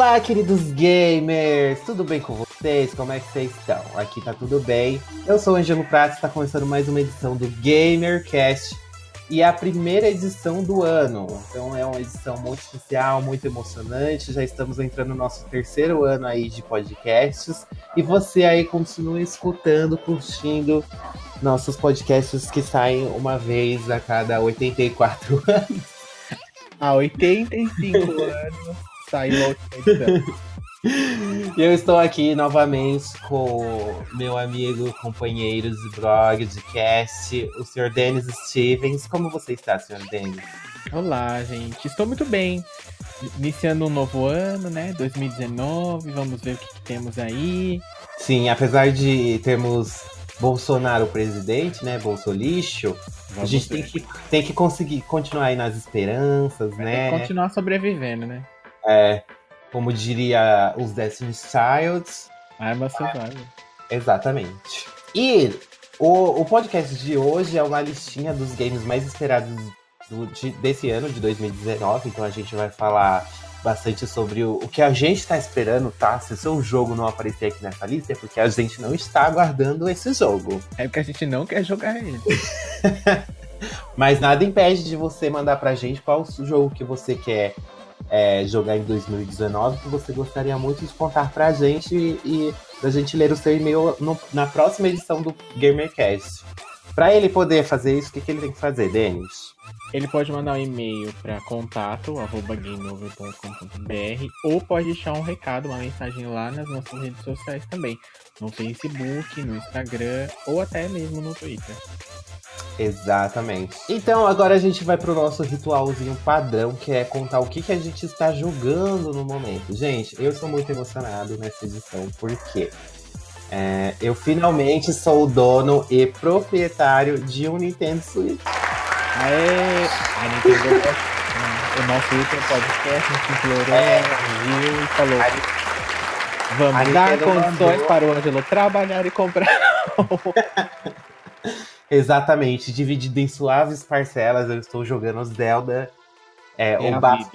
Olá, queridos gamers! Tudo bem com vocês? Como é que vocês estão? Aqui tá tudo bem. Eu sou o Angelo Prats, está começando mais uma edição do GamerCast e é a primeira edição do ano. Então é uma edição muito especial, muito emocionante. Já estamos entrando no nosso terceiro ano aí de podcasts e você aí continua escutando, curtindo nossos podcasts que saem uma vez a cada 84 anos. Há 85 anos saiu a última edição. Eu estou aqui novamente com meu amigo, companheiro de blog, de cast, o Sr. Denis Stevens. Como você está, Sr. Denis? Olá, gente. Estou muito bem. Iniciando um novo ano, né? 2019. Vamos ver o que, que temos aí. Sim, apesar de termos Bolsonaro presidente, né? Bolsolixo, a gente tem que, tem que conseguir continuar aí nas esperanças, Vai né? continuar sobrevivendo, né? É, como diria os Destiny Childs. Arma survival. Exatamente. E o, o podcast de hoje é uma listinha dos games mais esperados do- de- desse ano, de 2019. Então a gente vai falar bastante sobre o, o que a gente está esperando, tá? Se o seu jogo não aparecer aqui nessa lista, é porque a gente não está aguardando esse jogo. É porque a gente não quer jogar ele. Mas nada impede de você mandar pra gente qual o jogo que você quer é, jogar em 2019, que você gostaria muito de contar pra gente e, e da gente ler o seu e-mail no- na próxima edição do GamerCast. Pra ele poder fazer isso, o que, que ele tem que fazer, Denis? Ele pode mandar um e-mail para contato@gameover.com.br ou pode deixar um recado, uma mensagem lá nas nossas redes sociais também, no Facebook, no Instagram ou até mesmo no Twitter. Exatamente. Então agora a gente vai pro nosso ritualzinho padrão, que é contar o que, que a gente está jogando no momento. Gente, eu sou muito emocionado nessa edição, porque é, eu finalmente sou o dono e proprietário de um Nintendo Switch. Aê! A Nintendo o nosso último podcast, a gente implorou, É. viu e falou. A Vamos dar Nintendo condições mandou. para o Ângelo trabalhar e comprar. Exatamente, dividido em suaves parcelas, eu estou jogando Zelda, é, É o, a bafo,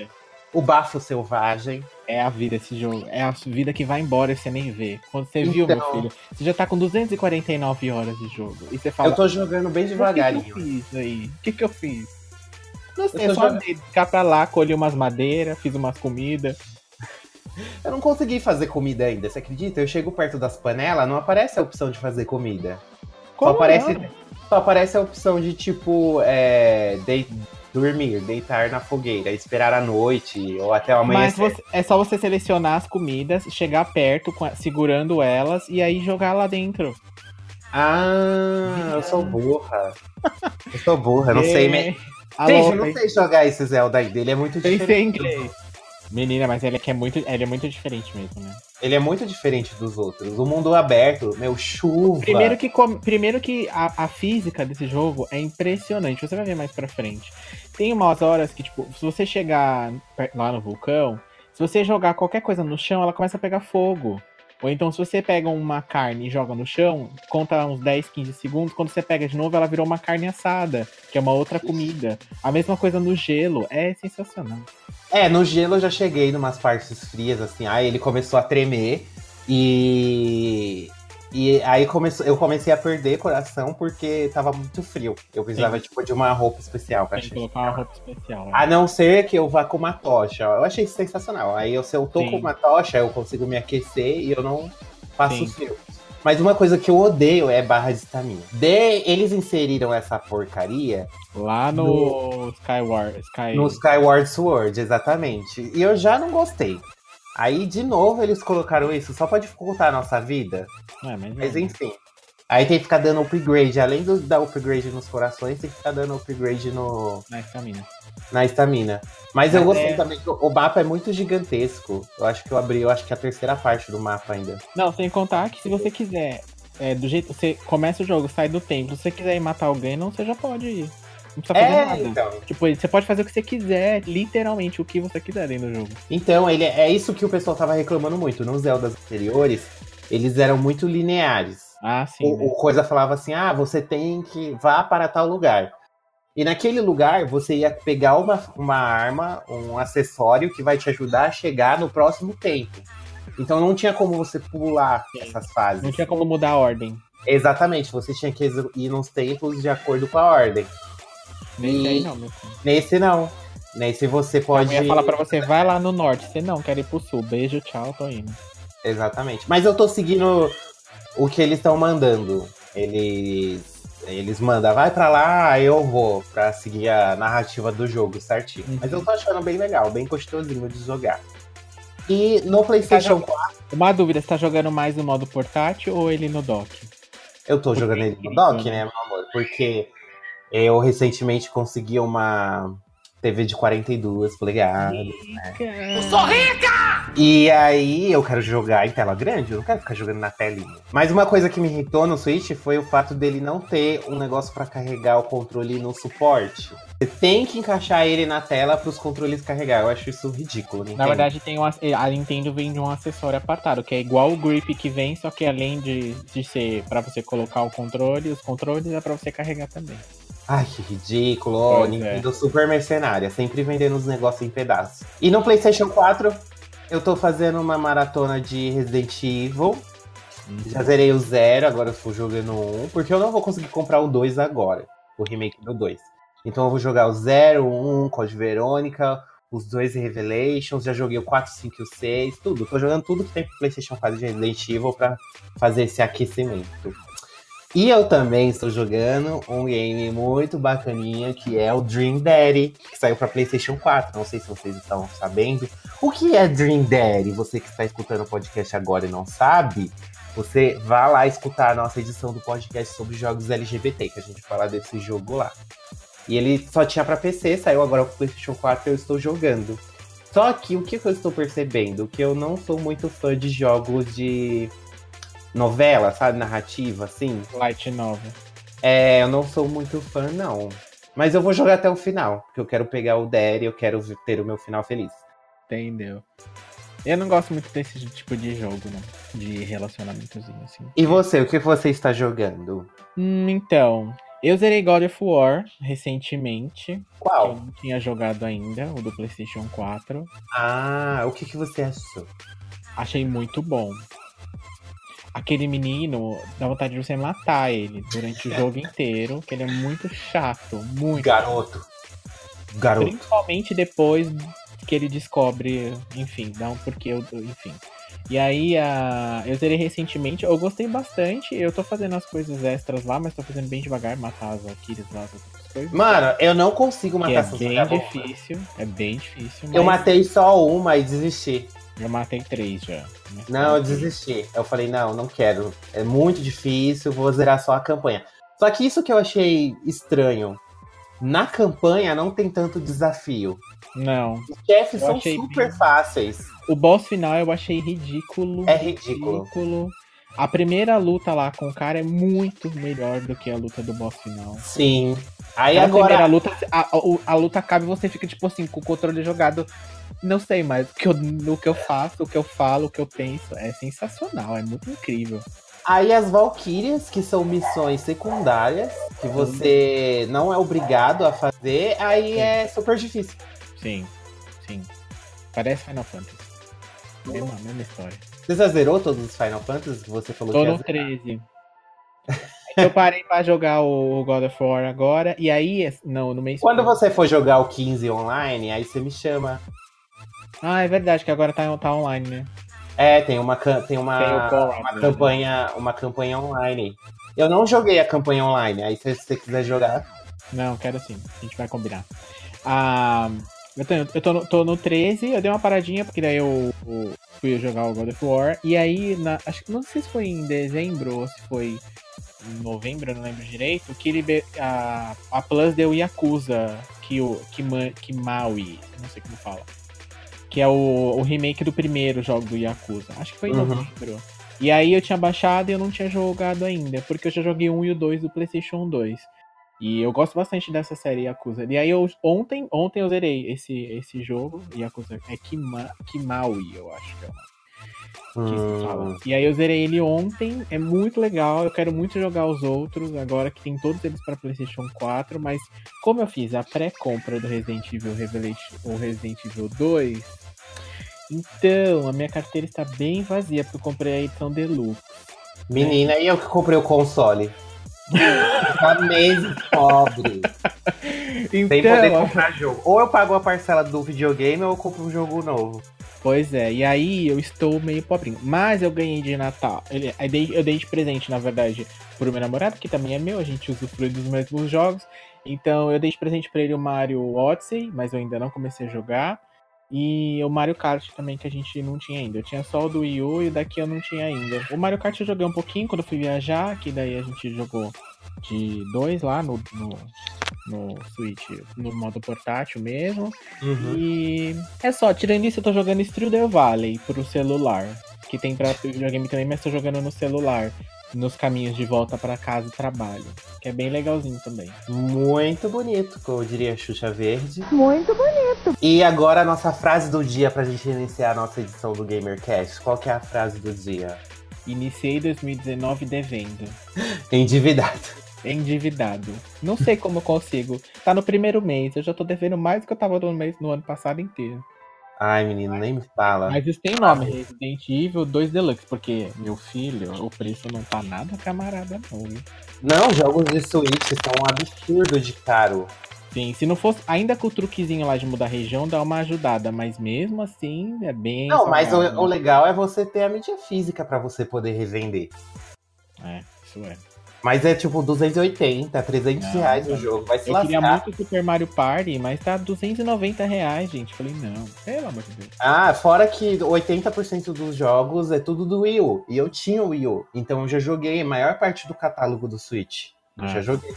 o Bafo Selvagem. É a vida esse jogo. É a vida que vai embora e você nem vê. Quando você viu, meu Então. filho, você já tá com 249 horas de jogo. E você fala. eu tô jogando bem "Mas devagarinho. O que, que eu fiz aí? O que, que eu fiz? Não sei, Eu só jogando- ficar pra lá, colhi umas madeiras, fiz umas comidas. Eu não consegui fazer comida ainda, você acredita? Eu chego perto das panelas, não aparece a opção de fazer comida. Como só, aparece, não? só aparece a opção de, tipo, é, dei- dormir, deitar na fogueira, esperar a noite ou até amanhã. Mas você- é só você selecionar as comidas, chegar perto, segurando elas e aí jogar lá dentro. Ah, eu sou burra. Eu sou burra, não sei. me- É. Alô, Gente, eu não sei jogar esse Zelda aí dele, é muito Tem diferente. ser inglês. Menina, mas ele é, é muito, ele é muito diferente mesmo, né? Ele é muito diferente dos outros. O mundo aberto, meu, chuva. Primeiro que, primeiro que a, a física desse jogo é impressionante. Você vai ver mais pra frente. Tem umas horas que, tipo, se você chegar lá no vulcão, se você jogar qualquer coisa no chão, ela começa a pegar fogo. Ou então, se você pega uma carne e joga no chão, conta uns 10, 15 segundos. Quando você pega de novo, ela virou uma carne assada, que é uma outra comida. A mesma coisa no gelo. É sensacional. É, no gelo eu já cheguei numas partes frias, assim, aí ele começou a tremer e. E aí começou, eu comecei a perder coração porque tava muito frio. Eu precisava, tipo, de uma roupa especial pra Tem que colocar uma roupa especial. né? A não ser que eu vá com uma tocha. Eu achei sensacional. Aí eu, se eu tô Sim. com uma tocha, eu consigo me aquecer e eu não passo Sim. frio. Mas uma coisa que eu odeio é barra de estamina. De, eles inseriram essa porcaria Lá no, Skyward. Sky... no Skyward Sword, exatamente. E eu já não gostei. Aí, de novo, eles colocaram isso só pra dificultar a nossa vida. É, mas, Mas não. enfim. Aí tem que ficar dando upgrade. Além do dar upgrade nos corações, tem que ficar dando upgrade no, Na estamina. Na estamina. Mas eu Mas gostei é- também que o mapa é muito gigantesco. Eu acho que eu abri, eu acho que a terceira parte do mapa ainda. Não, sem contar que se você quiser, é, do jeito você começa o jogo, sai do templo, se você quiser ir matar alguém, não, você já pode ir. Não precisa fazer É, nada. então. Tipo, você pode fazer o que você quiser, literalmente, o que você quiser dentro do jogo. Então, ele é isso que o pessoal tava reclamando muito. Nos Zeldas anteriores, eles eram muito lineares. Ah, sim. O, né? o coisa falava assim: ah, você tem que vá para tal lugar. E naquele lugar você ia pegar uma, uma arma, um acessório que vai te ajudar a chegar no próximo tempo. Então não tinha como você pular Sim. essas fases. Não tinha como mudar a ordem. Exatamente, você tinha que ir nos tempos de acordo com a ordem. Nesse aí não, meu filho. Nesse não. Nesse você Eu pode. ia falar pra você, vai lá no norte. Você não, quer ir pro sul. Beijo, tchau, tô indo. Exatamente. Mas eu tô seguindo o que eles estão mandando. Eles. Eles mandam, vai pra lá, eu vou, pra seguir a narrativa do jogo certinho. Uhum. Mas eu tô achando bem legal, bem gostosinho de jogar. E no PlayStation 4, Uma dúvida, você tá jogando mais no modo portátil ou ele no dock? eu tô jogando ele no dock, né, meu amor? Porque eu recentemente consegui uma TV de 42 polegadas. Eu E aí eu quero jogar em tela grande, eu não quero ficar jogando na telinha. Mas uma coisa que me irritou no Switch foi o fato dele não ter um negócio pra carregar o controle no suporte. Você tem que encaixar ele na tela para os controles carregar. Eu acho isso ridículo. Na Nintendo. verdade, tem um, a Nintendo vem de um acessório apartado, que é igual o grip que vem, só que além de, de ser pra você colocar o controle, os controles é pra você carregar também. Ai, que ridículo. Pois é. Nintendo super mercenária, sempre vendendo os negócios em pedaços. E no PlayStation 4, eu tô fazendo uma maratona de Resident Evil. Já zerei o zero, agora eu tô jogando o um, porque eu não vou conseguir comprar o 2 agora, o remake do 2. Então eu vou jogar o 0, o 1, Code Verônica, os dois Revelations, já joguei o 4, 5 e o 6, tudo. Tô jogando tudo que tem pro PlayStation 4 de Resident Evil pra fazer esse aquecimento. E eu também estou jogando um game muito bacaninha, que é o Dream Daddy, que saiu pra PlayStation 4. Não sei se vocês estão sabendo. O que é Dream Daddy? Você que está escutando o podcast agora e não sabe, você vá lá escutar a nossa edição do podcast sobre jogos LGBT, que a gente fala desse jogo lá. E ele só tinha pra PC, saiu agora pro PlayStation 4 e eu estou jogando. Só que o que eu estou percebendo? Que eu não sou muito fã de jogos de novela, sabe? Narrativa, assim. Light Novel. É, eu não sou muito fã, não. Mas eu vou jogar até o final, porque eu quero pegar o Daddy, eu quero ter o meu final feliz. Entendeu? Eu não gosto muito desse tipo de jogo, não. De relacionamentozinho, assim. E você, o que você está jogando? Hum, então, eu zerei God of War recentemente. que Eu Qual? não tinha jogado ainda, o do PlayStation 4. Ah, o que, que você achou? Achei muito bom. Aquele menino, dá vontade de você matar ele durante o jogo inteiro, que ele é muito chato, muito. Garoto. Garoto. Principalmente depois que ele descobre, enfim, dá um porquê, eu- enfim. E aí, a... eu zerei recentemente, eu gostei bastante, eu tô fazendo as coisas extras lá, mas tô fazendo bem devagar, matar as Valkyries lá, as coisas. Mano, eu não consigo matar é essas bem vagabundas. difícil, é bem difícil, Eu mas matei só uma e desisti. Eu matei três já. Mas Não, eu desisti. Eu falei, não, não quero. É muito difícil, vou zerar só a campanha. Só que isso que eu achei estranho. Na campanha não tem tanto desafio. Não, Os chefes Eu são super bem- fáceis. o boss final eu achei ridículo. É ridículo. ridículo. A primeira luta lá com o cara é muito melhor do que a luta do boss final. Sim. Aí Na agora. primeira luta, a, a, a luta acaba e você fica, tipo assim, com o controle jogado. Não sei mais o que, eu, no que eu faço, o que eu falo, o que eu penso. É sensacional, é muito incrível. Aí as Valkyrias, que são missões secundárias, que você não é obrigado a fazer, aí Sim. é super difícil. Sim, sim. Parece Final Fantasy. Mesma, mesma história. Você já zerou todos os Final Fantasy que você falou Tô que no zerar? 13. eu parei pra jogar o God of War agora. E aí, não, no mês. Quando você for jogar o 15 online, aí você me chama. Ah, é verdade, que agora tá, tá online, né? É, tem uma, tem uma, Tem o uma né? campanha, uma campanha online. Eu não joguei a campanha online, aí se você quiser jogar. Não, quero sim. A gente vai combinar. Ah, eu tô, eu tô, no, tô no 13, eu dei uma paradinha, porque daí eu, eu fui jogar o God of War. E aí, na, acho que não sei se foi em dezembro ou se foi em novembro, eu não lembro direito, que liber, a, a Plus deu Yakuza Kyo, Kima, Kimaui, não sei como fala. Que é o, o remake do primeiro jogo do Yakuza. Acho que foi em Uhum. novembro. E aí eu tinha baixado e eu não tinha jogado ainda, porque eu já joguei 1 e o 2 do PlayStation 2. E eu gosto bastante dessa série Yakuza. E aí eu ontem, ontem eu zerei esse, esse jogo, Yakuza é Kima, Kimaui, eu acho que é o nome. Fala. E aí eu zerei ele ontem, é muito legal, eu quero muito jogar os outros, agora que tem todos eles para PlayStation 4, mas como eu fiz a pré-compra do Resident Evil Revelation ou Resident Evil 2, então a minha carteira está bem vazia, porque eu comprei a edição Deluxe. Menina, e eu que comprei o console. Tá mesmo pobre. Então, Sem poder comprar jogo. Ou eu pago a parcela do videogame ou eu compro um jogo novo. Pois é, e aí eu estou meio pobrinho. Mas eu ganhei de Natal. Eu, dei, eu dei de presente, na verdade, pro meu namorado, que também é meu, a gente usufrui dos mesmos jogos. Então eu dei de presente pra ele o Mario Odyssey, mas eu ainda não comecei a jogar. E o Mario Kart também, que a gente não tinha ainda. Eu tinha só o do Wii U e daqui eu não tinha ainda. O Mario Kart eu joguei um pouquinho quando eu fui viajar, que daí a gente jogou de dois lá no, no, no Switch, no modo portátil mesmo. Uhum. E é só, tirando isso, eu tô jogando Strudel Valley pro celular. Que tem pra videogame também, mas tô jogando no celular. Nos caminhos de volta para casa e trabalho. Que é bem legalzinho também. Muito bonito, como eu diria Xuxa Verde. Muito bonito. E agora a nossa frase do dia pra gente iniciar a nossa edição do GamerCast. Qual que é a frase do dia? Iniciei 2019 devendo. Endividado. Endividado. Não sei como eu consigo. Tá no primeiro mês. Eu já tô devendo mais do que eu tava no, mês, no ano passado inteiro. Ai, menino, nem me fala. Mas isso tem nome, Resident Evil 2 Deluxe, porque, meu filho, o preço não tá nada camarada não? Não, jogos de Switch são um absurdo de caro. Sim, se não fosse, ainda com o truquezinho lá de mudar a região, dá uma ajudada, mas mesmo assim é bem. Não, mas o, o legal é você ter a mídia física pra você poder revender. É, isso é. Mas é tipo 280, 300 Não, reais o jogo. Vai se Eu queria muito Super Mario Party, mas tá 290 reais, gente. Falei, não, pelo amor de Deus. Ah, fora que 80% dos jogos é tudo do Wii U. E eu tinha o Wii U. Então eu já joguei a maior parte do catálogo do Switch. Eu Ah. já joguei.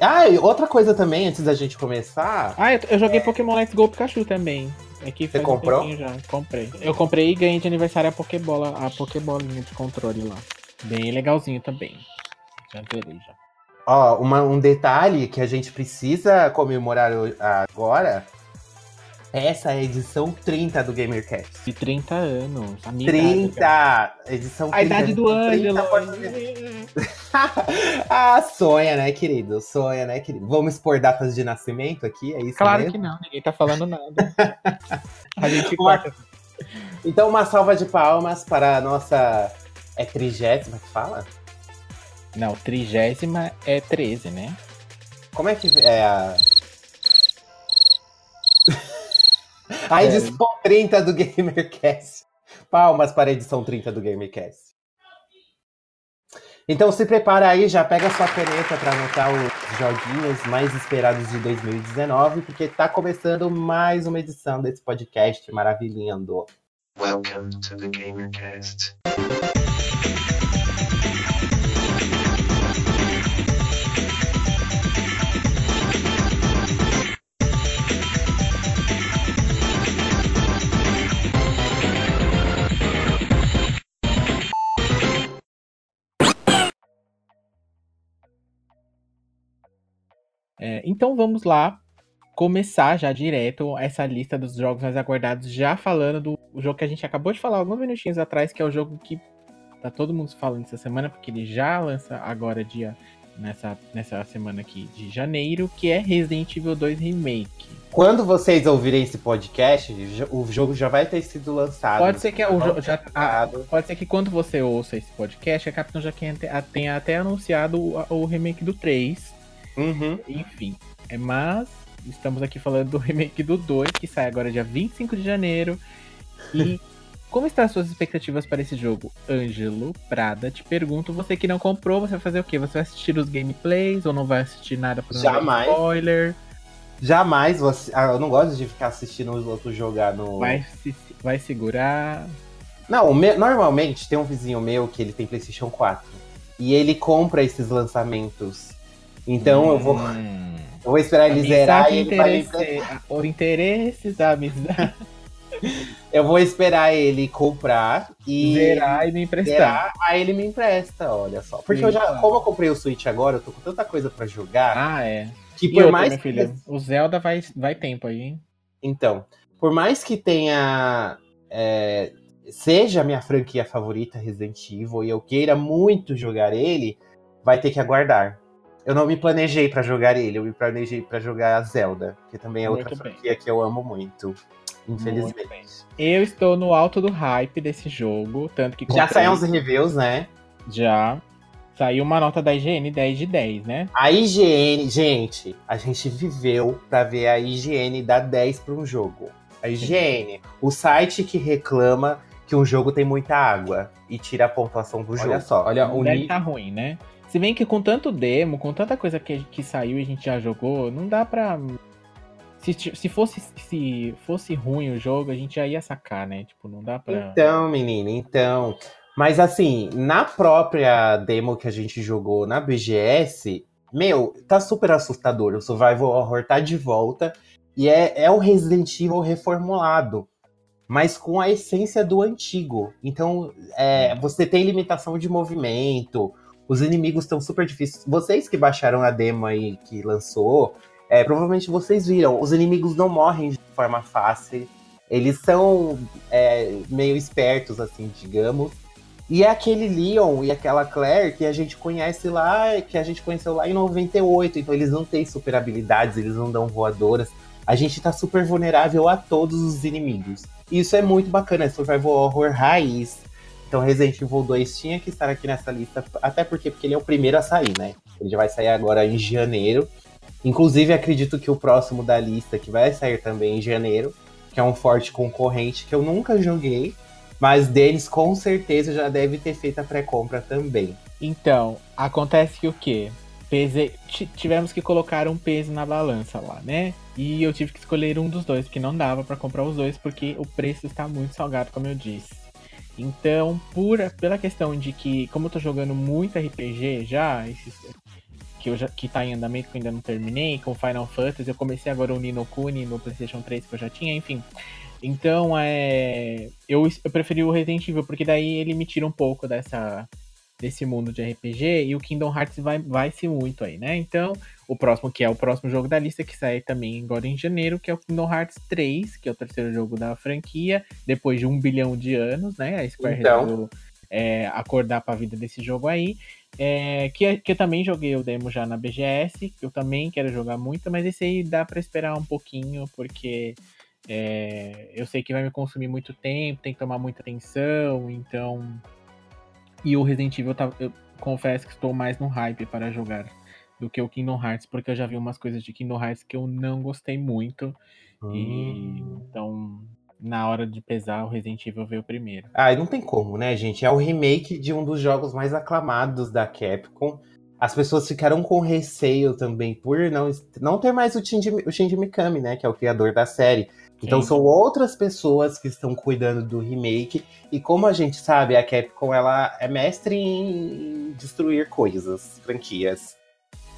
Ah, e outra coisa também, antes da gente começar. Ah, eu, eu joguei Pokémon Let's Go Pikachu também. É Você comprou? Um já. Comprei. Eu comprei e ganhei de aniversário a Pokébola, a Pokébolinha de controle lá. Bem legalzinho também. Já zerei já. Ó, uma- um detalhe que a gente precisa comemorar agora. Essa é a edição 30 do GamerCast. De 30 anos. A minha idade, cara. 30! Edição 30. A idade do 30 Ângelo. pode. ah, sonha, né, querido? Sonha, né, querido? Vamos expor datas de nascimento aqui, é isso Claro mesmo? que não, ninguém tá falando nada. A gente Uma- corta. Então, uma salva de palmas para a nossa. É trigésima que fala? Não, trigésima é 13, né? Como é que é a. a edição 30 do GamerCast. Palmas para a edição 30 do GamerCast. Então se prepara aí, já pega sua caneta para anotar os joguinhos mais esperados de 2019, porque tá começando mais uma edição desse podcast maravilhando. Welcome to the GamerCast. É, então vamos lá começar já direto essa lista dos jogos mais aguardados, já falando do jogo que a gente acabou de falar alguns minutinhos atrás, que é o jogo que tá todo mundo falando essa semana, porque ele já lança agora dia nessa, nessa semana aqui de janeiro, que é Resident Evil 2 Remake. Quando vocês ouvirem esse podcast, o jogo já vai ter sido lançado. Pode ser que o jogo já ah, pode ser que quando você ouça esse podcast, a Capcom já tenha, tenha até anunciado o, o remake do 3. Uhum. Enfim, é, mas estamos aqui falando do remake do 2, que sai agora dia 25 de janeiro. E como estão as suas expectativas para esse jogo? Ângelo Prada, te pergunto, você que não comprou, você vai fazer o quê? Você vai assistir os gameplays ou não vai assistir nada dar Jamais. spoiler? Jamais você. Ah, eu não gosto de ficar assistindo os outros jogar no. Vai, se, vai segurar? Não, me- normalmente tem um vizinho meu que ele tem PlayStation 4. E ele compra esses lançamentos. Então eu vou. Hum. Eu vou esperar ele zerar e ele vai Por interesses da amizade. Eu vou esperar ele comprar e Zerar e me emprestar. zerar, aí ele me empresta, olha só. Porque eu já, como eu comprei o Switch agora, eu tô com tanta coisa pra jogar, Ah, é. que E por outra, mais que o Zelda vai, vai tempo aí, hein? Então, por mais que tenha. é, seja a minha franquia favorita Resident Evil e eu queira muito jogar ele, vai ter que aguardar. Eu não me planejei pra jogar ele, eu me planejei pra jogar a Zelda, que também é outra bem. franquia que eu amo muito. Infelizmente. Eu estou no alto do hype desse jogo, tanto que Já saíram os reviews, né? Já. Saiu uma nota da IGN 10 de 10, né? A IGN, gente, a gente viveu pra ver a IGN dar 10 pra um jogo. A IGN, o site que reclama que um jogo tem muita água e tira a pontuação do jogo. Olha só, olha o deve nível. tá ruim, né? Se bem que com tanto demo, com tanta coisa que, que saiu e a gente já jogou, não dá pra. Se, se, fosse, se fosse ruim o jogo, a gente já ia sacar, né? Tipo, não dá pra. Então, menina, então. Mas assim, na própria demo que a gente jogou na BGS, meu, tá super assustador. O Survival Horror tá de volta e é, é o Resident Evil reformulado, mas com a essência do antigo. Então, é, você tem limitação de movimento, os inimigos estão super difíceis. Vocês que baixaram a demo aí que lançou, é, provavelmente vocês viram, os inimigos não morrem de forma fácil. Eles são é, meio espertos, assim, digamos. E é aquele Leon e aquela Claire que a gente conhece lá, que a gente conheceu lá em 98. Então eles não têm super habilidades, eles não dão voadoras. A gente tá super vulnerável a todos os inimigos. Isso é muito bacana, é survival horror raiz. Então Resident Evil 2 tinha que estar aqui nessa lista, até porque, porque ele é o primeiro a sair, né? Ele já vai sair agora em janeiro. Inclusive, acredito que o próximo da lista, que vai sair também em janeiro, que é um forte concorrente que eu nunca joguei, mas Denis com certeza já deve ter feito a pré-compra também. Então, acontece que o quê? Pese... ti- Tivemos que colocar um peso na balança lá, né? E eu tive que escolher um dos dois, porque não dava pra comprar os dois, porque o preço está muito salgado, como eu disse. Então, por, pela questão de que, como eu tô jogando muito RPG já, esses, que, eu já, que tá em andamento, que eu ainda não terminei, com Final Fantasy, eu comecei agora o Nino Kuni no PlayStation 3 que eu já tinha, enfim. Então, é. Eu, eu preferi o Resident Evil, porque daí ele me tira um pouco dessa, desse mundo de RPG e o Kingdom Hearts vai, vai se muito aí, né? Então, o próximo, que é o próximo jogo da lista, que sai também agora em janeiro, que é o Kingdom Hearts 3, que é o terceiro jogo da franquia, depois de um bilhão de anos, né? A Square Então. resolveu é, acordar pra vida desse jogo aí. É, que, que eu também joguei o demo já na BGS, que eu também quero jogar muito, mas esse aí dá pra esperar um pouquinho, porque é, eu sei que vai me consumir muito tempo, tem que tomar muita atenção, então. E o Resident Evil, tá- eu confesso que estou mais no hype para jogar do que o Kingdom Hearts, porque eu já vi umas coisas de Kingdom Hearts que eu não gostei muito. E então, na hora de pesar, o Resident Evil veio primeiro. Ah, e não tem como, né, gente? É o remake de um dos jogos mais aclamados da Capcom. As pessoas ficaram com receio também por não, não ter mais o Shinji, o Shinji Mikami, né? Que é o criador da série. Então Sim. são outras pessoas que estão cuidando do remake. E como a gente sabe, a Capcom ela é mestre em destruir coisas, franquias.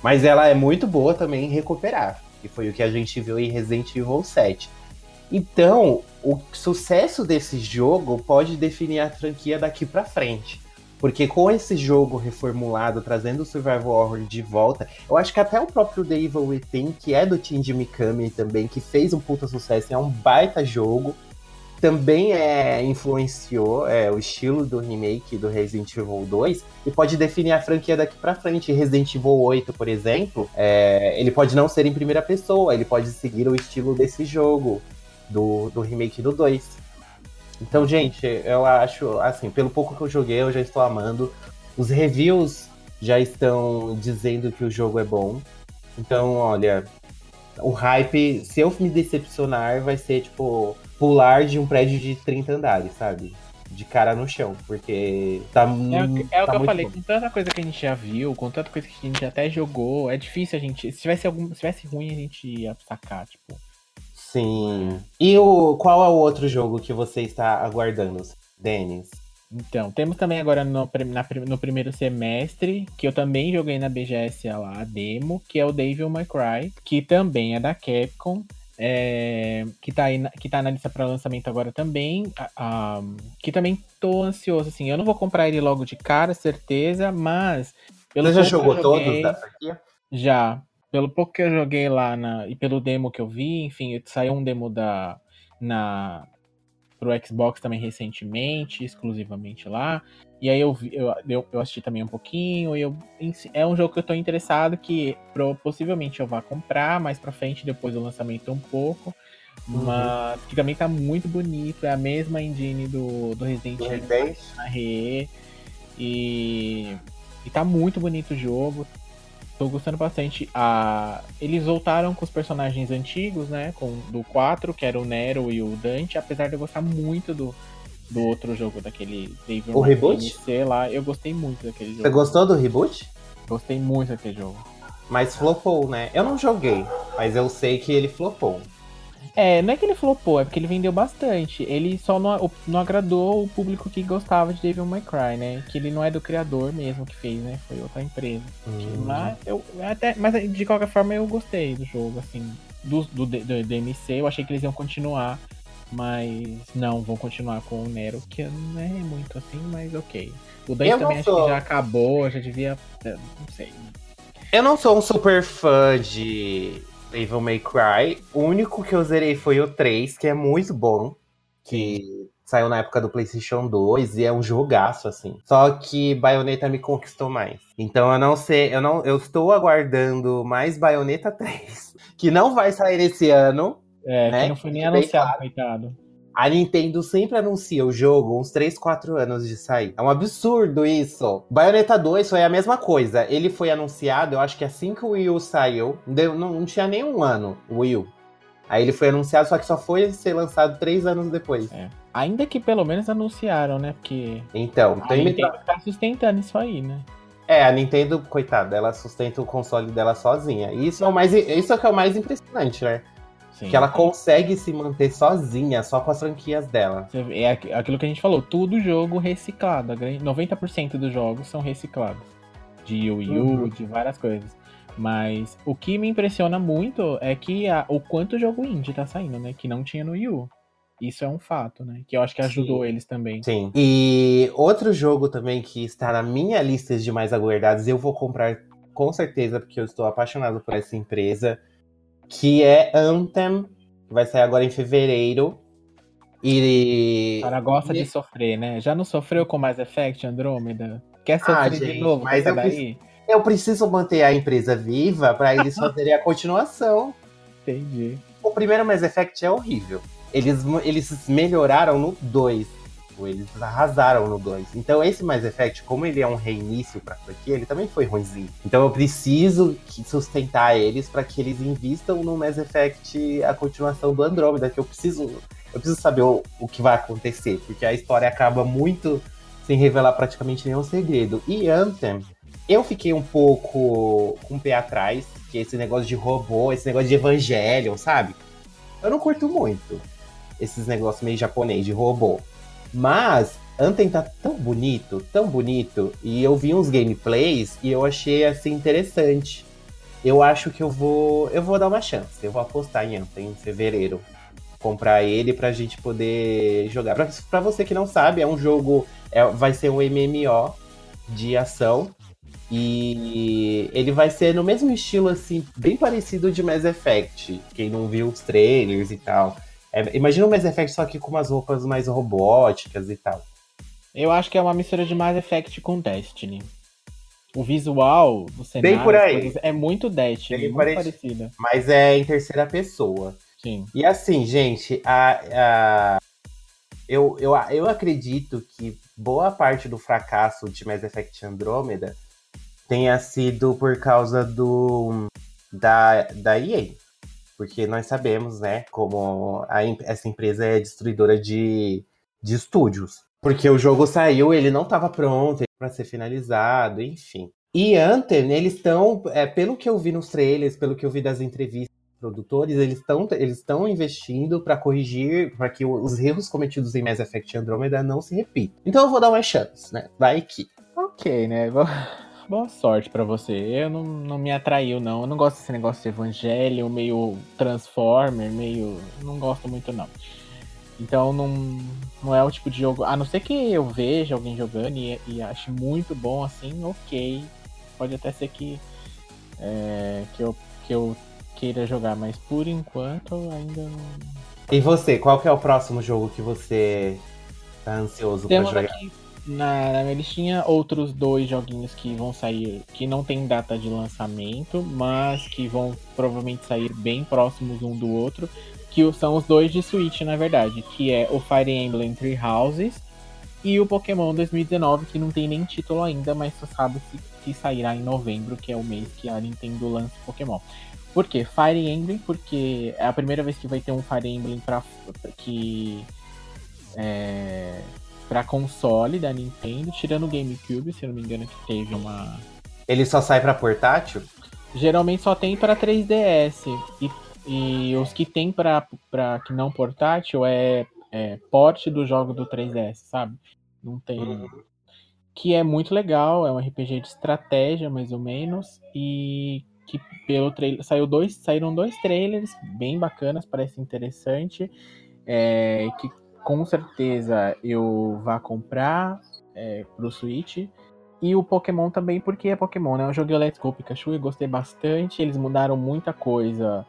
Mas ela é muito boa também em recuperar. Que foi o que a gente viu em Resident Evil 7. Então, o sucesso desse jogo pode definir a franquia daqui pra frente. Porque com esse jogo reformulado, trazendo o Survival Horror de volta, eu acho que até o próprio The Evil Within, que é do Shinji Mikami também, que fez um puta sucesso, é um baita jogo, também é, influenciou é, o estilo do remake do Resident Evil 2 e pode definir a franquia daqui pra frente. Resident Evil 8, por exemplo, é, ele pode não ser em primeira pessoa, ele pode seguir o estilo desse jogo, do, do remake do 2. Então, gente, eu acho, assim, pelo pouco que eu joguei, eu já estou amando. Os reviews já estão dizendo que o jogo é bom. Então, olha, o hype, se eu me decepcionar, vai ser, tipo, pular de um prédio de 30 andares, sabe? De cara no chão, porque tá, É, o é o tá que eu falei, bom. com tanta coisa que a gente já viu, com tanta coisa que a gente até jogou, é difícil a gente. Se tivesse algum. Se tivesse ruim, a gente ia sacar, tipo. Sim. E o, qual é o outro jogo que você está aguardando, Denis? Então, temos também agora no, na no primeiro semestre, que eu também joguei na BGS lá, a demo, que é o Devil May Cry, que também é da Capcom, é, que, tá aí na, que tá na lista para lançamento agora também, que também tô ansioso, assim, eu não vou comprar ele logo de cara, certeza, mas... pelo Você já jogou todos joguei- franquia? Já. Pelo pouco que eu joguei lá na, e pelo demo que eu vi, enfim, saiu um demo da. Na, pro Xbox também recentemente, exclusivamente lá. E aí eu, eu, eu, assisti também um pouquinho. E eu, é um jogo que eu tô interessado, que pro, possivelmente eu vá comprar mais pra frente, depois do lançamento um pouco. Uhum. Mas que também tá muito bonito. É a mesma engine do, do Resident Evil Resident? na Re. E, e tá muito bonito o jogo. Tô gostando bastante. A, eles voltaram com os personagens antigos, né? Com, do 4, que era o Nero e o Dante. Apesar de eu gostar muito do, do outro jogo, daquele Devil O reboot? Cry lá. Eu gostei muito daquele Você jogo. gostou do reboot? Gostei muito daquele jogo. Mas flopou, né? Eu não joguei, mas eu sei que ele flopou. É, não é que ele flopou, é porque ele vendeu bastante. Ele só não, não agradou o público que gostava de Devil May Cry, né? Que ele não é do criador mesmo que fez, né? Foi outra empresa. Hum. Mas, eu, até, mas de qualquer forma eu gostei do jogo, assim. Do, do, do, do DMC, eu achei que eles iam continuar. Mas não, vão continuar com o Nero, que não é muito assim, mas ok. O Dante Eu não também acho que já acabou, já devia. Não sei. Eu não sou um super fã de Devil May Cry. O único que eu zerei foi o 3, que é muito bom. Que saiu na época do PlayStation 2 e é um jogaço, assim. Só que Bayonetta me conquistou mais. Então eu não sei, eu não, eu estou aguardando mais Bayonetta 3, que não vai sair esse ano. É, Né? que não foi nem anunciado, coitado. A Nintendo sempre anuncia o jogo uns 3, 4 anos de sair. É um absurdo isso. Bayonetta 2 foi a mesma coisa. Ele foi anunciado, eu acho que assim que o Wii U saiu, deu- não, não tinha nem um ano o Wii U. Aí ele foi anunciado, só que só foi ser lançado 3 anos depois. Ainda que pelo menos anunciaram, né? Porque Então, a tem Nintendo tá sustentando isso aí, né? É, a Nintendo, coitada, ela sustenta o console dela sozinha. E isso é o mais, isso é o que é o mais impressionante, né? Sim. Que ela consegue se manter sozinha, só com as franquias dela. É aqu- aquilo que a gente falou, tudo jogo reciclado. A grande- 90% dos jogos são reciclados. De Wii U, Uhum. de várias coisas. Mas o que me impressiona muito é que a- o quanto jogo indie tá saindo, né? Que não tinha no Wii U. Isso é um fato, né? Que eu acho que ajudou Sim. eles também. Sim. E outro jogo também que está na minha lista de mais aguardados, eu vou comprar com certeza, porque eu estou apaixonado por essa empresa, que é Anthem, que vai sair agora em fevereiro. E. O cara gosta de sofrer, né? Já não sofreu com Mass Effect, Andrômeda? Quer Ah, sofrer de gente, novo? mas eu? Eu preciso manter a empresa viva para eles fazerem a continuação. Entendi. O primeiro Mass Effect é horrível. Eles, eles melhoraram no 2. Eles arrasaram no 2. Então esse Mass Effect, como ele é um reinício pra franquia, ele também foi ruimzinho. Então eu preciso sustentar eles para que eles invistam no Mass Effect a continuação do Andrômeda, que eu preciso eu preciso saber o, o que vai acontecer, porque a história acaba muito sem revelar praticamente nenhum segredo. E Anthem, eu fiquei um pouco com o pé atrás, que esse negócio de robô, esse negócio de Evangelion, sabe? Eu não curto muito esses negócios meio japonês de robô. Mas Anthem tá tão bonito, tão bonito, e eu vi uns gameplays e eu achei assim interessante. Eu acho que eu vou, eu vou dar uma chance. Eu vou apostar em Anthem em fevereiro. Comprar ele pra gente poder jogar. Pra, pra você que não sabe, é um jogo, é, vai ser um MMO de ação. E ele vai ser no mesmo estilo, assim, bem parecido de Mass Effect. Quem não viu os trailers e tal. É, imagina o Mass Effect só que com umas roupas mais robóticas e tal. Eu acho que é uma mistura de Mass Effect com Destiny. O visual do cenário por aí. é muito Destiny, Bem muito parecida. Mas é em terceira pessoa. Sim. E assim, gente, a, a- eu, eu, eu acredito que boa parte do fracasso de Mass Effect Andromeda tenha sido por causa do da, da EA. Porque nós sabemos, né, como a essa empresa é destruidora de, de estúdios. Porque o jogo saiu, ele não estava pronto para ser finalizado, enfim. E Anthem, eles estão, é, pelo que eu vi nos trailers, pelo que eu vi das entrevistas produtores, eles estão eles investindo para corrigir, para que os erros cometidos em Mass Effect Andromeda não se repitam. Então eu vou dar uma chance, né? Vai que. Ok, né? Boa, boa sorte pra você. Eu não, não me atraiu, não. Eu não gosto desse negócio de evangelho, meio Transformer, meio. Não gosto muito, não. Então não, não é o tipo de jogo. A não ser que eu veja alguém jogando e, e ache muito bom assim, ok. Pode até ser que, é, que, eu, que eu queira jogar, mas por enquanto ainda não, E você, qual que é o próximo jogo que você tá ansioso pra jogar? aqui na, na minha listinha outros dois joguinhos que vão sair, que não tem data de lançamento, mas que vão provavelmente sair bem próximos um do outro, que o- são os dois de Switch, na verdade, que é o Fire Emblem Three Houses e o Pokémon 2019, que não tem nem título ainda, mas só sabe se, que sairá em novembro, que é o mês que a Nintendo lança Pokémon. Por quê? Fire Emblem, porque é a primeira vez que vai ter um Fire Emblem pra, que é, para console da Nintendo, tirando o GameCube, se não me engano, que teve uma. Ele só sai pra portátil? Geralmente só tem para 3DS. E, e os que tem para que não portátil é, é porte do jogo do 3DS, sabe? Não tem. Uhum. Que é muito legal, é um RPG de estratégia, mais ou menos. E que pelo trailer. Saiu dois, saíram dois trailers bem bacanas, parece interessante. É, que com certeza eu vá comprar é, pro Switch. E o Pokémon também, porque é Pokémon, né? Eu joguei o Let's Go Pikachu e gostei bastante. Eles mudaram muita coisa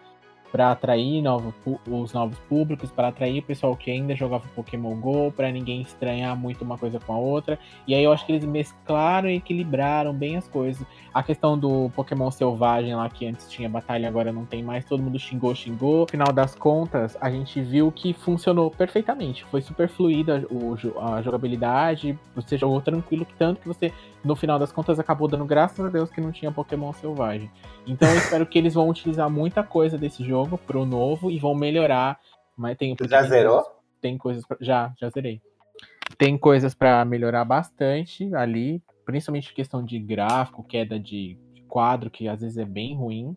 para atrair novo, pu- os novos públicos, para atrair o pessoal que ainda jogava Pokémon GO, para ninguém estranhar muito uma coisa com a outra. E aí eu acho que eles mesclaram e equilibraram bem as coisas. A questão do Pokémon selvagem lá, que antes tinha batalha, agora não tem mais, todo mundo xingou, xingou. No final das contas, a gente viu que funcionou perfeitamente. Foi super fluida a jogabilidade, você jogou tranquilo, tanto que você, no final das contas, acabou dando graças a Deus que não tinha Pokémon selvagem. Então eu espero que eles vão utilizar muita coisa desse jogo pro novo e vão melhorar. Mas tem, Já tem zerou? coisas- Tem coisas pra, já, já zerei. Tem coisas pra melhorar bastante ali, principalmente questão de gráfico, queda de quadro, que às vezes é bem ruim,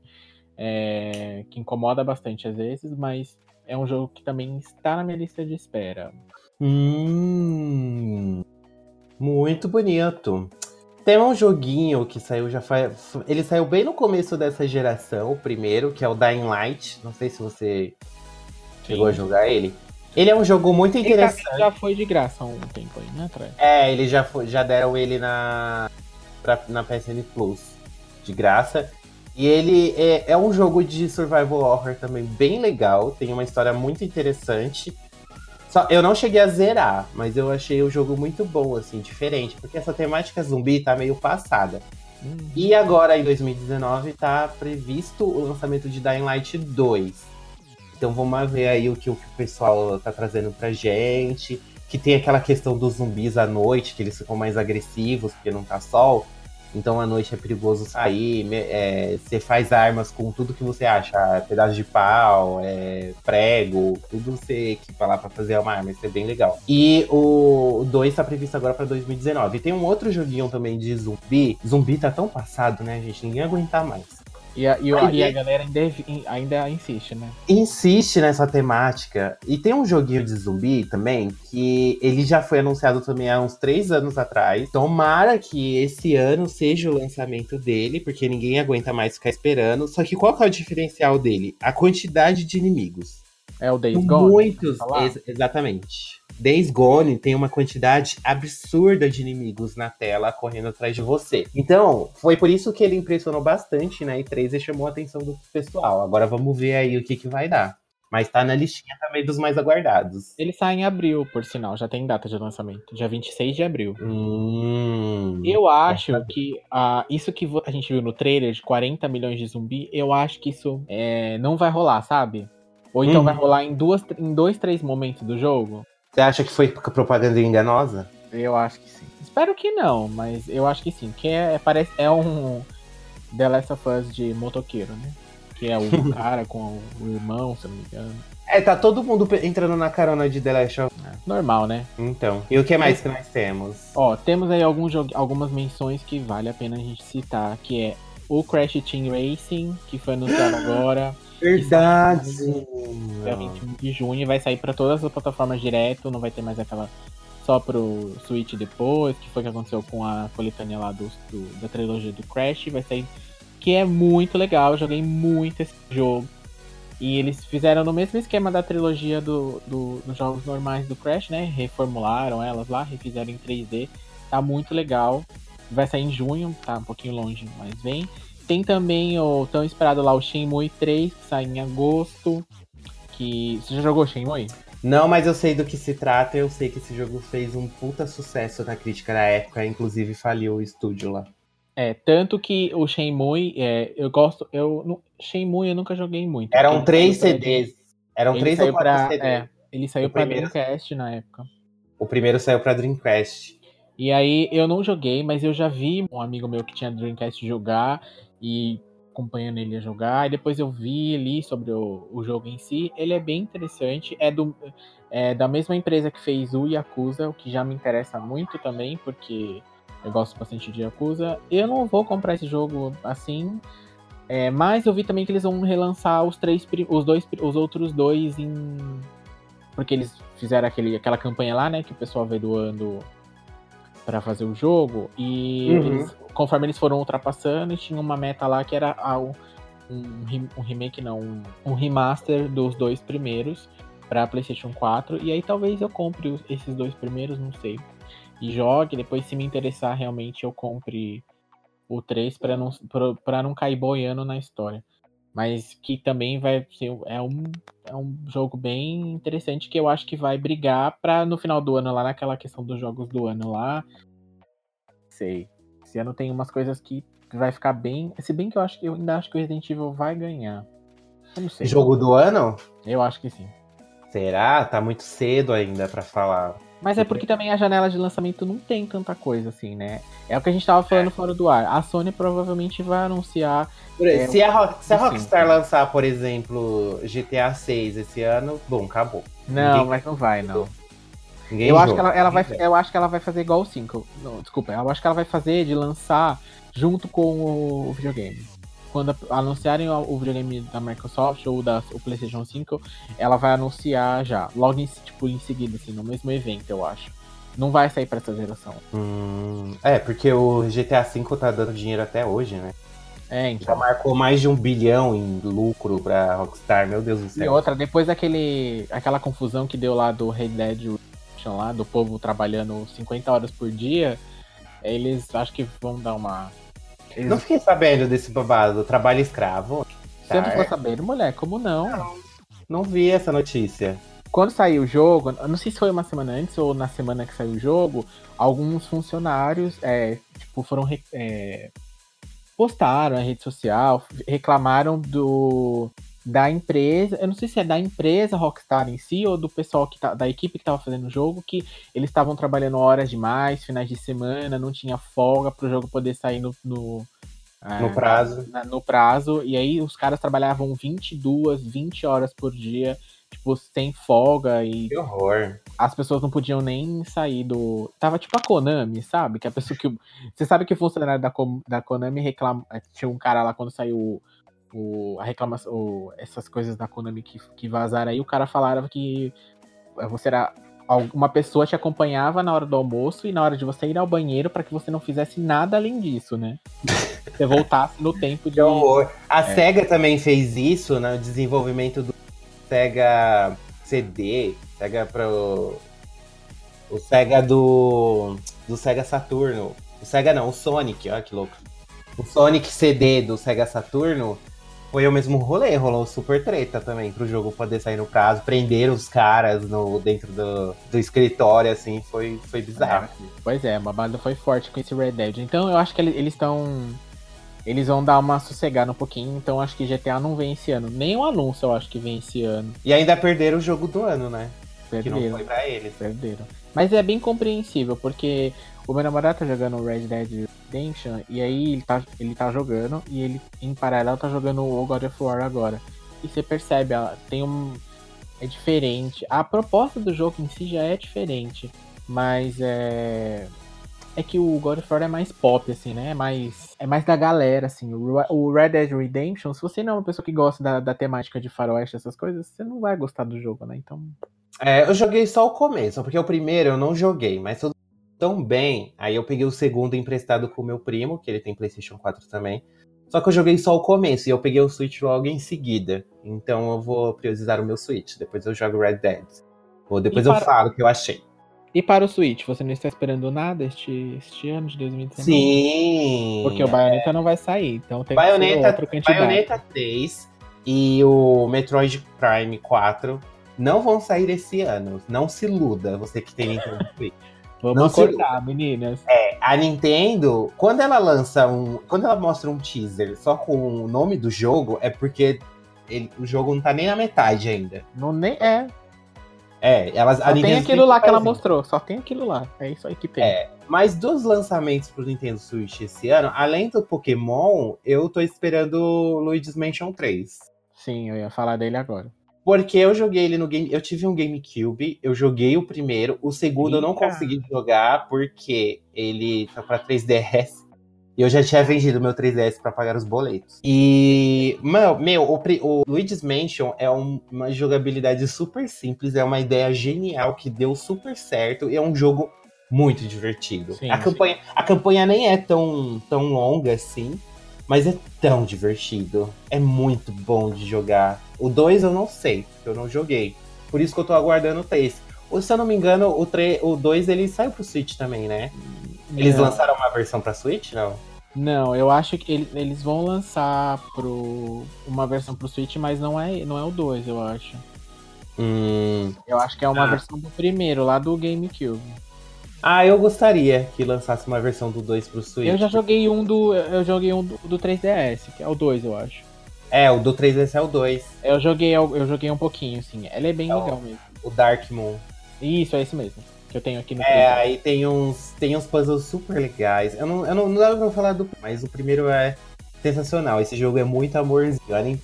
é, que incomoda bastante às vezes, mas é um jogo que também está na minha lista de espera. Hum, muito bonito. Tem um joguinho que saiu já faz. Ele saiu bem no começo dessa geração, o primeiro, que é o Dying Light. Não sei se você chegou a jogar ele. Ele é um jogo muito Ele interessante. já foi de graça há um tempo aí, né, atrás? É, eles já, já deram ele na, pra- na PSN Plus, de graça. E ele é, é um jogo de survival horror também bem legal, tem uma história muito interessante. Só, eu não cheguei a zerar, mas eu achei o jogo muito bom, assim, diferente, porque essa temática zumbi tá meio passada. Hum. E agora, em 2019, tá previsto o lançamento de Dying Light 2. Então vamos ver aí o que o que o pessoal tá trazendo pra gente. Que tem aquela questão dos zumbis à noite, que eles ficam mais agressivos porque não tá sol. Então à noite é perigoso sair. me- é, você faz armas com tudo que você acha. Pedaço de pau, é, prego, tudo você equipa lá pra fazer uma arma. Isso é bem legal. E o 2 tá previsto agora pra 2019. E tem um outro joguinho também de zumbi. Zumbi tá tão passado, né, gente? Ninguém aguenta mais. E a, e, Aí- e a galera ainda, ainda insiste, né? insiste nessa temática. E tem um joguinho de zumbi também, que ele já foi anunciado também há uns três anos atrás. Tomara que esse ano seja o lançamento dele, porque ninguém aguenta mais ficar esperando. Só que qual que é o diferencial dele? A quantidade de inimigos. É o Days Gone. Muitos, tá lá? ex- exatamente. Days Gone tem uma quantidade absurda de inimigos na tela correndo atrás de você. Então, foi por isso que ele impressionou bastante na E3 e chamou a atenção do pessoal. Agora vamos ver aí o que, que vai dar. Mas tá na listinha também dos mais aguardados. Ele sai em abril, por sinal, já tem data de lançamento. Dia 26 de abril. Hum. Eu acho que ah, isso que a gente viu no trailer de 40 milhões de zumbi, eu acho que isso é, não vai rolar, sabe? Ou então Uhum. vai rolar em, duas, em dois, três momentos do jogo. Você acha que foi propaganda enganosa? Eu acho que sim. Espero que não, mas eu acho que sim. Que é, parece, é um The Last of Us de motoqueiro, né? Que é o cara com o irmão, se eu não me engano. É, tá todo mundo entrando na carona de The Last of É, normal, né? Então. E o que mais que nós temos? Ó, temos aí alguns algumas menções que vale a pena a gente citar, que é o Crash Team Racing, que foi anunciado agora, Verdade! dia 21 de junho, vai sair para todas as plataformas direto, não vai ter mais aquela só pro Switch depois, que foi o que aconteceu com a coletânea lá do, do- da trilogia do Crash, vai sair, que é muito legal, joguei muito esse jogo. E eles fizeram no mesmo esquema da trilogia do, do- dos jogos normais do Crash, né? Reformularam elas lá, refizeram em 3D. Tá muito legal. Vai sair em junho, tá um pouquinho longe, mas vem. Tem também o tão esperado lá o Shenmue 3, que sai em agosto. que. Você já jogou Shenmue? Não, mas eu sei do que se trata. Eu sei que esse jogo fez um puta sucesso na crítica na época. Inclusive faliu o estúdio lá. É, tanto que o Shenmue, é, eu gosto. Eu, Shenmue eu nunca joguei muito. Eram três CDs. Eram três ou quatro pra, CDs. é, ele saiu O pra primeiro- Dreamcast na época. O primeiro saiu pra Dreamcast. E aí eu não joguei, mas eu já vi um amigo meu que tinha Dreamcast jogar e acompanhando ele a jogar. E depois eu vi ali sobre o, o jogo em si. Ele é bem interessante. É, do, é da mesma empresa que fez o Yakuza, o que já me interessa muito também, porque eu gosto bastante de Yakuza. Eu não vou comprar esse jogo assim. é, mas eu vi também que eles vão relançar os três, os dois, os outros dois em, porque eles fizeram aquele, aquela campanha lá, né, que o pessoal veio doando pra fazer o jogo e Uhum. eles- conforme eles foram ultrapassando, tinha uma meta lá que era ah, um, um, re- remake, não, um, um remaster dos dois primeiros pra PlayStation 4 e aí talvez eu compre esses dois primeiros, não sei, e jogue, depois se me interessar realmente eu compre o 3 pra não pra- pra não cair boiando na história. Mas que também vai ser é um, é um jogo bem interessante que eu acho que vai brigar pra no final do ano lá naquela questão dos jogos do ano lá. Sei. Esse ano tem umas coisas que vai ficar bem, se bem que eu acho que eu ainda acho que o Resident Evil vai ganhar. Eu não sei. Jogo do ano? Eu acho que sim. Será? Tá muito cedo ainda pra falar. Mas é porque também a janela de lançamento não tem tanta coisa assim, né? É o que a gente tava falando fora do ar. A Sony provavelmente vai anunciar É, se, a, Rock- se a. Rockstar lançar, por exemplo, GTA 6 esse ano, bom, acabou. Não, Ninguém- mas não vai, não. Ninguém Eu acho, que ela, ela vai, eu acho que ela vai fazer igual o 5. Não, desculpa, eu acho que ela vai fazer de lançar junto com o videogame. Quando anunciarem o videogame da Microsoft ou da o PlayStation 5, ela vai anunciar já, logo em, tipo, em seguida, assim, no mesmo evento, eu acho. Não vai sair pra essa geração. Hum, é, porque o GTA V tá dando dinheiro até hoje, né? É, Já então. marcou mais de um bilhão em lucro pra Rockstar, meu Deus do E céu. outra, depois daquele, aquela confusão que deu lá do Red Dead Redemption lá, do povo trabalhando 50 horas por dia, eles acho que vão dar uma. Não fiquei sabendo desse babado, trabalho escravo. Você não Tá. ficou sabendo, mulher? Como não? Não vi essa notícia. Quando saiu o jogo, não sei se foi uma semana antes ou na semana que saiu o jogo, alguns funcionários é, tipo, foram é, postaram na rede social, reclamaram do da empresa, eu não sei se é da empresa Rockstar em si ou do pessoal que tá, da equipe que estava fazendo o jogo, que eles estavam trabalhando horas demais, finais de semana, não tinha folga para o jogo poder sair no, no, é, No prazo. na- no prazo, e aí os caras trabalhavam 22, 20 horas por dia, tipo, sem folga, e Que horror. as pessoas não podiam nem sair do. Tava tipo a Konami, sabe? Que a pessoa que. Você sabe que o funcionário da, da Konami reclama. Tinha um cara lá quando saiu o, o- a reclamação. o- essas coisas da Konami que, que vazaram aí, o cara falava que você era. Uma pessoa te acompanhava na hora do almoço e na hora de você ir ao banheiro para que você não fizesse nada além disso, né? Você voltasse no tempo de. Horror. A É. SEGA também fez isso no desenvolvimento do SEGA CD, SEGA pro. O SEGA do. Do SEGA Saturno. O SEGA não, o Sonic, olha que louco. O Sonic CD do SEGA Saturno foi o mesmo rolê, rolou super treta também pro jogo poder sair no prazo. Prenderam os caras no, dentro do, do escritório, assim, foi, foi bizarro. Pois é, a babada foi forte com esse Red Dead. Então eu acho que ele- eles estão. Eles vão dar uma sossegada um pouquinho. Então acho que GTA não vem esse ano. Nem o anúncio eu acho que vem esse ano. E ainda perderam o jogo do ano, né? Que não Perderam. foi pra eles. Perderam. Mas é bem compreensível, porque o meu namorado tá jogando Red Dead Redemption e aí ele tá, ele tá jogando e ele, em paralelo, tá jogando o God of War agora. E você percebe, ela tem um. É diferente. A proposta do jogo em si já é diferente. Mas é. É que o God of War é mais pop, assim, né? É mais, é mais da galera, assim. O Re- O Red Dead Redemption, se você não é uma pessoa que gosta da, da temática de faroeste, essas coisas, você não vai gostar do jogo, né? Então. É, eu joguei só o começo, porque o primeiro eu não joguei, mas tudo tão bem. Aí eu peguei o segundo emprestado com o meu primo, que ele tem PlayStation 4 também. Só que eu joguei só o começo e eu peguei o Switch logo em seguida. Então eu vou priorizar o meu Switch. Depois eu jogo Red Dead. Ou depois E eu para- falo o que eu achei. E para o Switch, você não está esperando nada este, este ano de 2019? Sim! Porque o Bayonetta não vai sair, então tem que ser Bayonetta, outro candidato. Bayonetta 3. e o Metroid Prime 4 não vão sair esse ano. Não se iluda, você que tem Nintendo Switch. Vamos Não se- acordar, meninas. A Nintendo, quando ela lança um. Quando ela mostra um teaser só com o nome do jogo, é porque ele- o jogo não tá nem na metade ainda. Não nem é. É, elas, Só tem aquilo lá que ela mostrou. Só tem aquilo lá. É isso aí que tem. É, mas dos lançamentos pro Nintendo Switch esse ano, além do Pokémon, eu tô esperando o Luigi's Mansion 3. Sim, eu ia falar dele agora. Porque eu joguei ele no game. Eu tive um GameCube, eu joguei o primeiro, o segundo eu não Eita. consegui jogar porque ele tá pra 3DS. E eu já tinha vendido meu 3DS pra pagar os boletos. E, mano, meu, o, o Luigi's Mansion é um- uma jogabilidade super simples, é uma ideia genial que deu super certo e é um jogo muito divertido. Sim, a, sim. campanha, a campanha nem é tão, tão longa assim, mas é tão divertido. É muito bom de jogar. O 2 eu não sei, porque eu não joguei. Por isso que eu tô aguardando o 3. Ou se eu não me engano, o 3, o 2 ele saiu pro Switch também, né? Eles não, lançaram uma versão pra Switch, não? Não, eu acho que ele- eles vão lançar pro, uma versão pro Switch, mas não é, não é o 2, eu acho. Hum. Eu acho que é uma Ah. versão do primeiro, lá do GameCube. Ah, eu gostaria que lançasse uma versão do 2 pro Switch. Eu já joguei um do. Eu joguei um do, do 3DS, que é o 2, eu acho. É, o do 3DS é o 2, Eu joguei, eu joguei um pouquinho, assim. Ele é bem É o- legal mesmo. o Dark Moon. Isso, é esse mesmo. Que eu tenho aqui no É, 3DS. aí tem uns, tem uns puzzles super legais. Eu não, eu não, não dá pra falar do. Mas o primeiro é sensacional. Esse jogo é muito amorzinho. Olhem,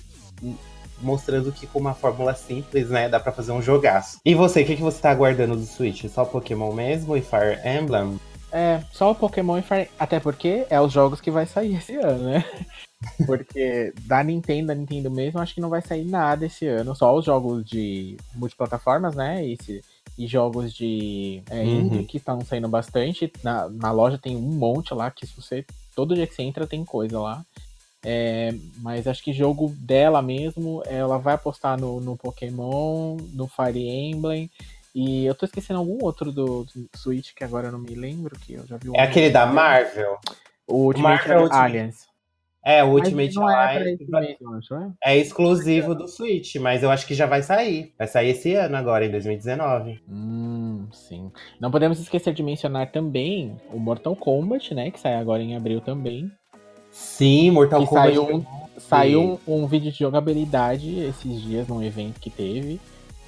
mostrando que com uma fórmula simples, né, dá pra fazer um jogaço. E você, o que, que você tá aguardando do Switch? Só Pokémon mesmo e Fire Emblem? É, só o Pokémon e Fire... Até porque é os jogos que vai sair esse ano, né? Porque da Nintendo, da Nintendo mesmo, acho que não vai sair nada esse ano. Só os jogos de multiplataformas, né? Esse, e jogos de é, Uhum. indie que estão saindo bastante. Na, na loja tem um monte lá que se você. Todo dia que você entra tem coisa lá. É, mas acho que jogo dela mesmo, ela vai apostar no, no Pokémon, no Fire Emblem. E eu tô esquecendo algum outro do, do Switch que agora eu não me lembro, que eu já vi um É aquele da Marvel? O Ultimate Marvel. Alliance. É, o Ultimate não é Alliance eu acho, é? é exclusivo do Switch, mas eu acho que já vai sair. Vai sair esse ano agora, em 2019. Hum, sim. Não podemos esquecer de mencionar também o Mortal Kombat, né? Que sai agora em abril também. Sim, Mortal que Kombat. saiu, um, saiu um, um vídeo de jogabilidade esses dias num evento que teve.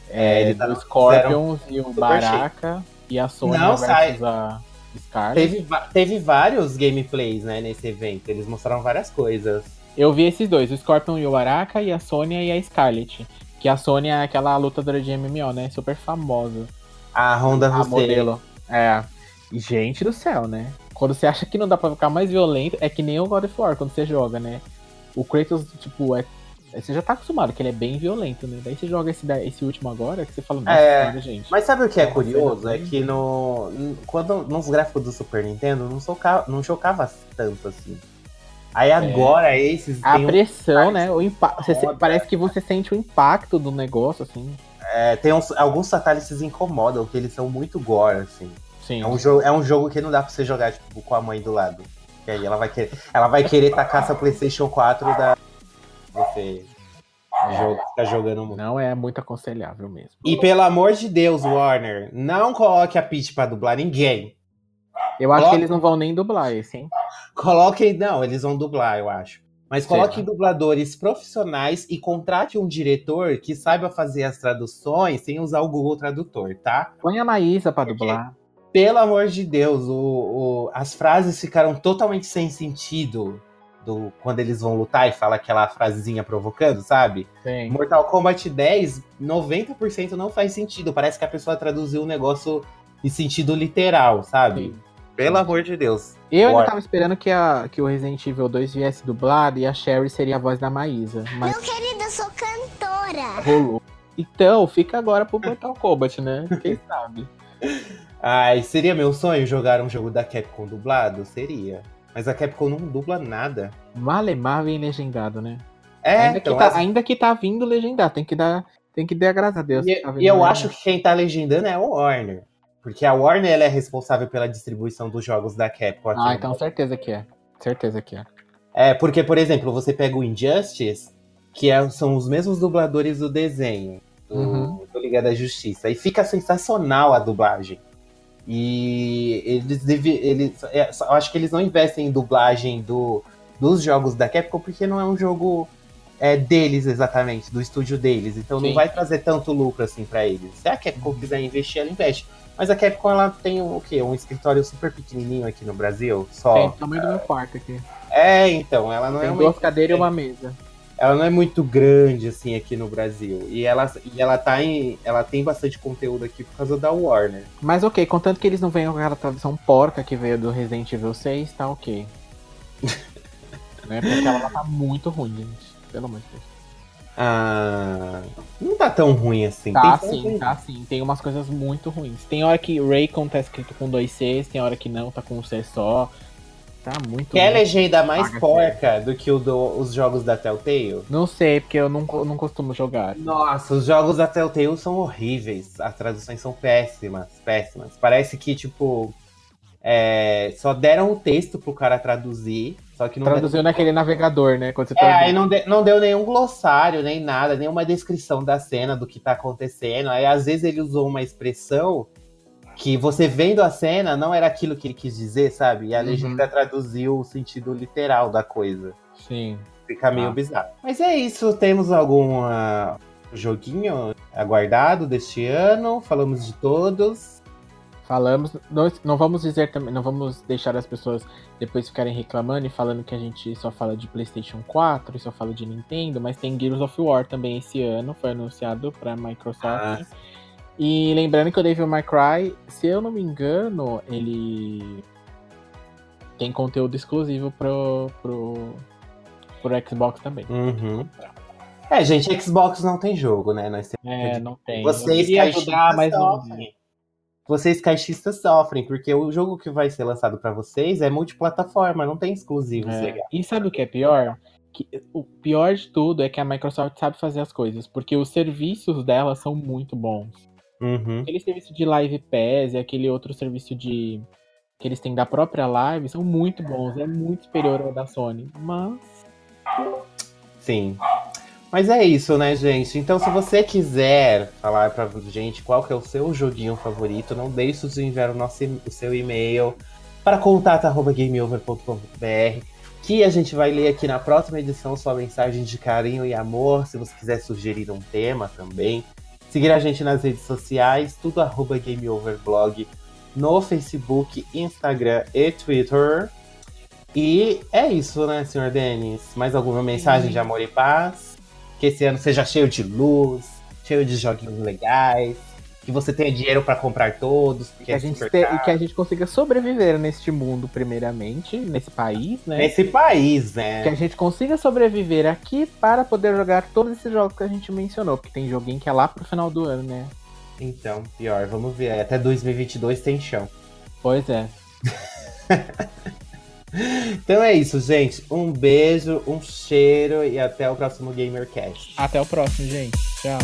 É, É, eles do Scorpions e o Baraka e a Sony Não, versus a Scarlet. Teve, teve vários gameplays, né, nesse evento. Eles mostraram várias coisas. Eu vi esses dois, o Scorpion e o Baraka, e a Sônia e a Scarlet. Que a Sônia é aquela lutadora de MMO, né? Super famosa. A Honda A modelo. É. Gente do céu, né? Quando você acha que não dá pra ficar mais violento, é que nem o God of War quando você joga, né? O Kratos, tipo, é. Você já tá acostumado que ele é bem violento, né? Daí você joga esse, esse último agora, que você fala, nossa É, senhora, gente. Mas sabe o que é curioso? É que no, quando, nos gráficos do Super Nintendo não, soca, não chocava tanto assim. Aí agora esses A tem, um- pressão, né? O impa... você- parece que você sente o impacto do negócio, assim. é, tem uns, alguns fatalities incomodam, que eles são muito gore, assim. Sim. É um, jogo, é um jogo que não dá pra você jogar tipo, com a mãe do lado. Que aí ela vai querer, ela vai querer tacar essa Playstation 4 da. Você joga, ficar jogando muito. Não é muito aconselhável mesmo. E pelo amor de Deus, Warner, não coloque a Peach pra dublar ninguém. Eu acho Coloca- que eles não vão nem dublar esse, hein? Coloquem. Não, eles vão dublar, eu acho. Mas coloquem dubladores profissionais e contrate um diretor que saiba fazer as traduções sem usar o Google Tradutor, tá? Põe a Maísa pra Porque- dublar. Pelo amor de Deus, o, o- as frases ficaram totalmente sem sentido do, quando eles vão lutar e fala aquela frasezinha provocando, sabe? Sim. Mortal Kombat 10, 90% não faz sentido. Parece que a pessoa traduziu o negócio em sentido literal, sabe? Sim. Pelo amor de Deus. Eu ainda tava esperando que, a, que o Resident Evil 2 viesse dublado e a Sherry seria a voz da Maísa. Mas Meu querido, eu sou cantora. rolou. Então, fica agora pro Mortal Kombat, né? Quem sabe? Ai, seria meu sonho jogar um jogo da Capcom dublado? Seria. Mas a Capcom não dubla nada. Malemar vem legendado, né? É, ainda, então, que tá, as- ainda que tá vindo legendado, tem que dar, tem que dar graças a Deus. E, tá e eu acho que quem tá legendando é o Warner. Porque a Warner ela é responsável pela distribuição dos jogos da Capcom aqui. Ah, então certeza que é. Certeza que é. É, porque, por exemplo, você pega o Injustice, que é- são os mesmos dubladores do desenho, do, Uhum. do Liga da Justiça. E fica sensacional a dublagem. E eles devem. Eles, é, eu acho que eles não investem em dublagem do, dos jogos da Capcom, porque não é um jogo é, deles exatamente, do estúdio deles. Então não Sim. vai trazer tanto lucro assim pra eles. Se a Capcom quiser investir, ela investe. Mas a Capcom ela tem um, o quê? Um escritório super pequenininho aqui no Brasil, só. Tem o tamanho do meu quarto aqui. É, então, ela não é Tem uma duas cadeiras e uma mesa. Ela não é muito grande assim aqui no Brasil. E ela, e ela tá em. Ela tem bastante conteúdo aqui por causa da Warner. Mas ok, contanto que eles não venham com aquela tradução porca que veio do Resident Evil 6, tá ok. né? Porque ela tá muito ruim, gente. Pelo amor de Deus. Ah. Não tá tão ruim assim. Tá Tem sim, tá sim. Tem umas coisas muito ruins. Tem hora que Raycon tá escrito com dois Cs, tem hora que não, tá com um C só. Tá muito Que é ruim. legenda mais porca do que do- os jogos da Telltale? Não sei, porque eu não, não costumo jogar. Nossa, os jogos da Telltale são horríveis. As traduções são péssimas, péssimas. Parece que, tipo, é, só deram o texto pro cara traduzir, só que não Traduziu naquele navegador, né? Quando você É, aí não, de- não deu nenhum glossário, nem nada, nenhuma descrição da cena, do que tá acontecendo. Aí às vezes ele usou uma expressão que você vendo a cena não era aquilo que ele quis dizer, sabe? E a Uhum. legenda traduziu o sentido literal da coisa. Sim. Fica meio Ah. bizarro. Mas é isso, temos algum ah, joguinho aguardado deste ano? Falamos de todos. Falamos. Não, não vamos dizer também. Não vamos deixar as pessoas depois ficarem reclamando e falando que a gente só fala de PlayStation 4 e só fala de Nintendo, mas tem Gears of War também esse ano, foi anunciado pra Microsoft. Ah. E lembrando que o Devil May Cry, se eu não me engano, ele tem conteúdo exclusivo pro, pro, pro Xbox também. Uhum. É, gente, Xbox não tem jogo, né? Nós temos É, não tem. Vocês caixistas ajudar, sofrem. Vocês caixistas sofrem, porque o jogo que vai ser lançado pra vocês é multiplataforma, não tem exclusivos É. E sabe o que é pior? Que, o pior de tudo é que a Microsoft sabe fazer as coisas, porque os serviços dela são muito bons. Uhum. Aquele serviço de Live Pass e aquele outro serviço de que eles têm da própria Live são muito bons, é muito superior ao da Sony. Mas Sim. Mas é isso, né, gente? Então, se você quiser falar pra gente qual que é o seu joguinho favorito, não deixe de enviar o, nosso, o seu e-mail para contato.gameover.com.br que a gente vai ler aqui na próxima edição sua mensagem de carinho e amor, se você quiser sugerir um tema também. Seguir a gente nas redes sociais, tudo arroba GameOverblog, no Facebook, Instagram e Twitter. E é isso, né, senhor Denis? Mais alguma mensagem de amor e paz? Que esse ano seja cheio de luz, cheio de joguinhos legais, que você tenha dinheiro pra comprar todos, porque que a, é gente te- e que a gente consiga sobreviver neste mundo, primeiramente, nesse país, né? Nesse país, né? Que a gente consiga sobreviver aqui para poder jogar todos esses jogos que a gente mencionou. Porque tem joguinho que é lá pro final do ano, né? Então, pior, vamos ver. Até 2022 tem chão. Pois é. Então é isso, gente. Um beijo, um cheiro e até o próximo GamerCast. Até o próximo, gente. Tchau.